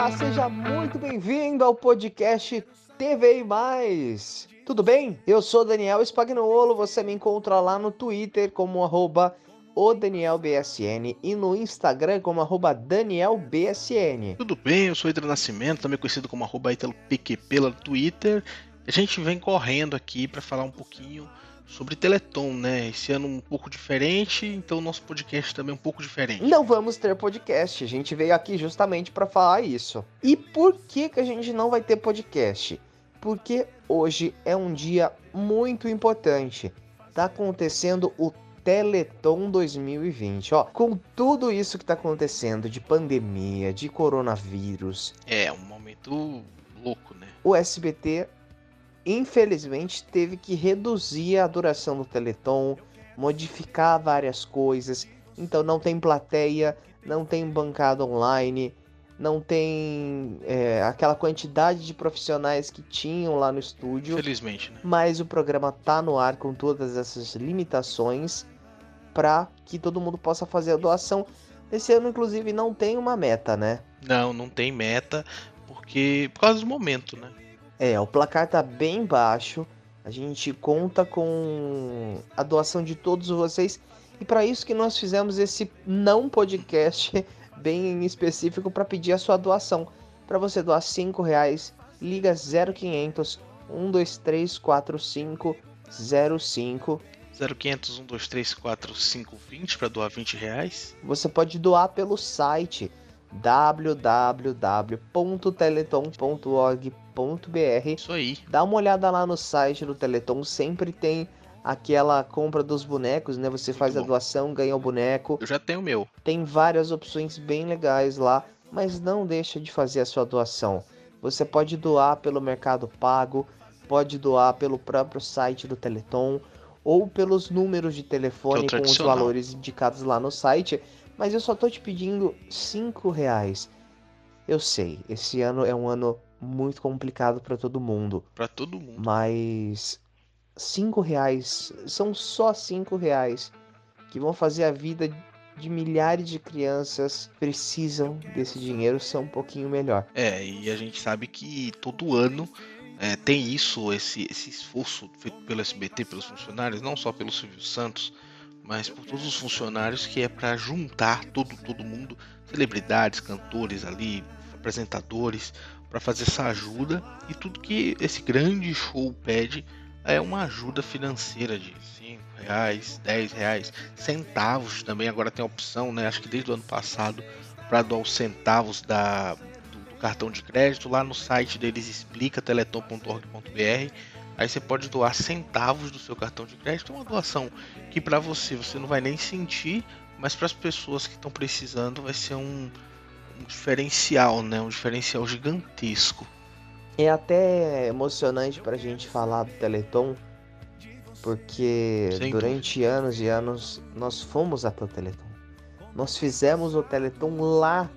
Olá, seja muito bem-vindo ao podcast TV Mais. Tudo bem? Eu sou Daniel Spagnuolo, você me encontra lá no Twitter como arroba o e no Instagram como arroba DanielBSN. Tudo bem, eu sou Hidro Nascimento, também conhecido como arroba PQP lá no Twitter. A gente vem correndo aqui para falar um pouquinho sobre Teleton, né? Esse ano um pouco diferente, então o nosso podcast também é um pouco diferente. Não vamos ter podcast, a gente veio aqui justamente para falar isso. E por que que a gente não vai ter podcast? Porque hoje é um dia muito importante. Tá acontecendo o Teleton 2020. Ó, com tudo isso que tá acontecendo de pandemia, de coronavírus. É, um momento louco, né? O SBT infelizmente teve que reduzir a duração do Teleton, modificar várias coisas. Então não tem plateia, não tem bancada online, não tem é, aquela quantidade de profissionais que tinham lá no estúdio. Felizmente, né? Mas o programa tá no ar com todas essas limitações para que todo mundo possa fazer a doação. Esse ano, inclusive, não tem uma meta, né? Não, não tem meta, porque por causa do momento, né? É, o placar tá bem baixo. A gente conta com a doação de todos vocês. E para isso que nós fizemos esse não podcast bem específico para pedir a sua doação. Para você doar 5 reais, liga 0500 123 45 05 0500 123 45 20 para doar 20 reais. Você pode doar pelo site www.teleton.org.br. Isso aí. Dá uma olhada lá no site do Teleton, sempre tem aquela compra dos bonecos, né? Você faz a doação, ganha o boneco. Eu já tenho o meu. Tem várias opções bem legais lá, mas não deixa de fazer a sua doação. Você pode doar pelo Mercado Pago, pode doar pelo próprio site do Teleton ou pelos números de telefone é com os valores indicados lá no site. Mas eu só tô te pedindo 5 reais. Eu sei, esse ano é um ano muito complicado para todo mundo. Para todo mundo. Mas cinco reais são só cinco reais que vão fazer a vida de milhares de crianças precisam desse dinheiro ser um pouquinho melhor. É, e a gente sabe que todo ano é, tem isso, esse, esse esforço feito pelo SBT, pelos funcionários, não só pelo Silvio Santos, mas por todos os funcionários, que é para juntar todo, todo mundo, celebridades, cantores ali, apresentadores, para fazer essa ajuda. E tudo que esse grande show pede é uma ajuda financeira de 5 reais, 10 reais, centavos também. Agora tem a opção, né? Acho que desde o ano passado, para doar os centavos da, do, do cartão de crédito. Lá no site deles explica teleton.org.br. Aí você pode doar centavos do seu cartão de crédito. É uma doação que para você você não vai nem sentir, mas para as pessoas que estão precisando vai ser um, um diferencial, né? Um diferencial gigantesco. É até emocionante pra gente falar do Teleton, porque Sem durante anos e anos nós fomos até o Teleton. Nós fizemos o Teleton lá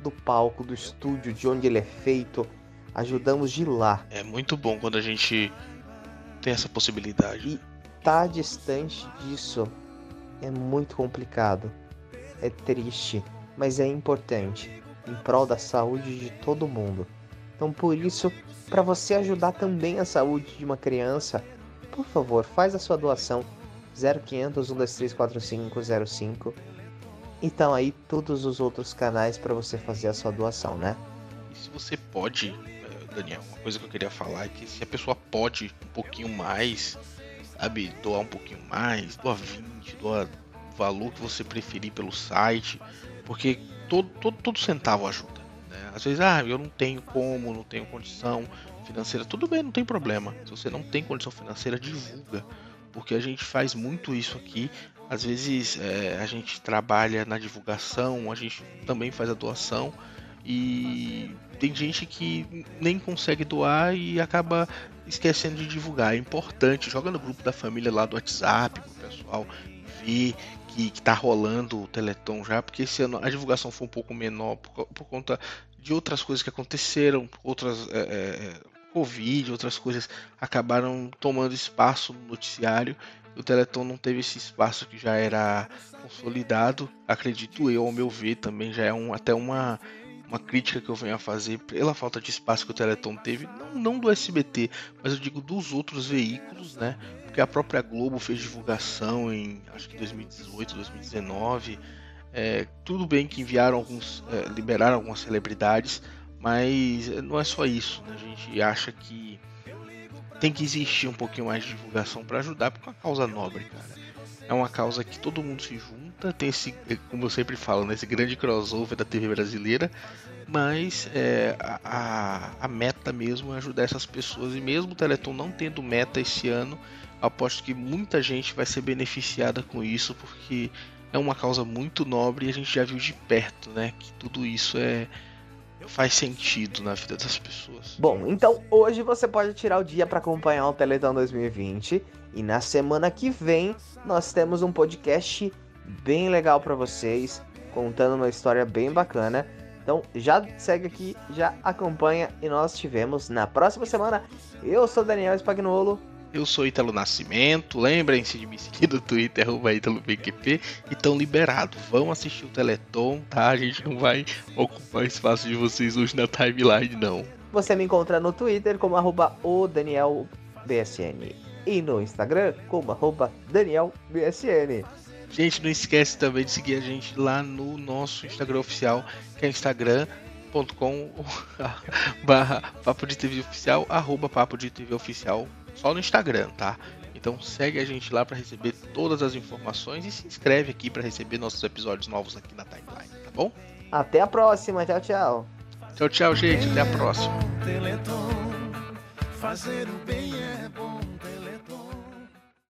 do palco, do estúdio, de onde ele é feito. Ajudamos de lá. É muito bom quando a gente tem essa possibilidade. E tá distante disso é muito complicado. É triste, mas é importante em prol da saúde de todo mundo. Então, por isso, para você ajudar também a saúde de uma criança, por favor, faz a sua doação 0500 1234505. Então aí todos os outros canais para você fazer a sua doação, né? E se você pode, Daniel, uma coisa que eu queria falar é que se a pessoa pode um pouquinho mais, sabe, doar um pouquinho mais, doar 20, doar o valor que você preferir pelo site, porque todo, todo, todo centavo ajuda. Né? Às vezes, ah, eu não tenho como, não tenho condição financeira, tudo bem, não tem problema. Se você não tem condição financeira, divulga, porque a gente faz muito isso aqui. Às vezes eh, a gente trabalha na divulgação, a gente também faz a doação e tem gente que nem consegue doar e acaba esquecendo de divulgar. É importante, joga no grupo da família lá do WhatsApp, pro pessoal ver que, que tá rolando o Teleton já, porque esse ano a divulgação foi um pouco menor por, por conta de outras coisas que aconteceram, outras é, é, Covid, outras coisas acabaram tomando espaço no noticiário. O Teleton não teve esse espaço que já era consolidado, acredito eu, ao meu ver, também já é um, até uma, uma crítica que eu venho a fazer pela falta de espaço que o Teleton teve, não, não do SBT, mas eu digo dos outros veículos, né? Porque a própria Globo fez divulgação em acho que 2018, 2019. É, tudo bem que enviaram alguns, é, liberaram algumas celebridades, mas não é só isso. Né? A gente acha que tem que existir um pouquinho mais de divulgação para ajudar, porque é uma causa nobre, cara. É uma causa que todo mundo se junta, tem esse, como eu sempre falo, né, grande crossover da TV brasileira, mas é, a, a, meta mesmo é ajudar essas pessoas, e mesmo o Teleton não tendo meta esse ano, aposto que muita gente vai ser beneficiada com isso, porque é uma causa muito nobre e a gente já viu de perto, né, que tudo isso é faz sentido na vida das pessoas. Bom, então hoje você pode tirar o dia para acompanhar o Teleton 2020 e na semana que vem nós temos um podcast bem legal para vocês, contando uma história bem bacana. Então já segue aqui, já acompanha e nós tivemos na próxima semana. Eu sou Daniel Spagnolo eu sou Italo Nascimento. Lembrem-se de me seguir no Twitter, ItaloBQP. E estão liberados. Vão assistir o Teleton, tá? A gente não vai ocupar espaço de vocês hoje na timeline, não. Você me encontra no Twitter como arroba. E no Instagram como arroba Daniel BSN. Gente, não esquece também de seguir a gente lá no nosso Instagram oficial, que é Instagram com barra papo de TV oficial arroba papo de TV oficial só no Instagram, tá? Então segue a gente lá para receber todas as informações e se inscreve aqui para receber nossos episódios novos aqui na timeline, tá bom? Até a próxima, tchau, tchau. Tchau, tchau, gente, até a próxima.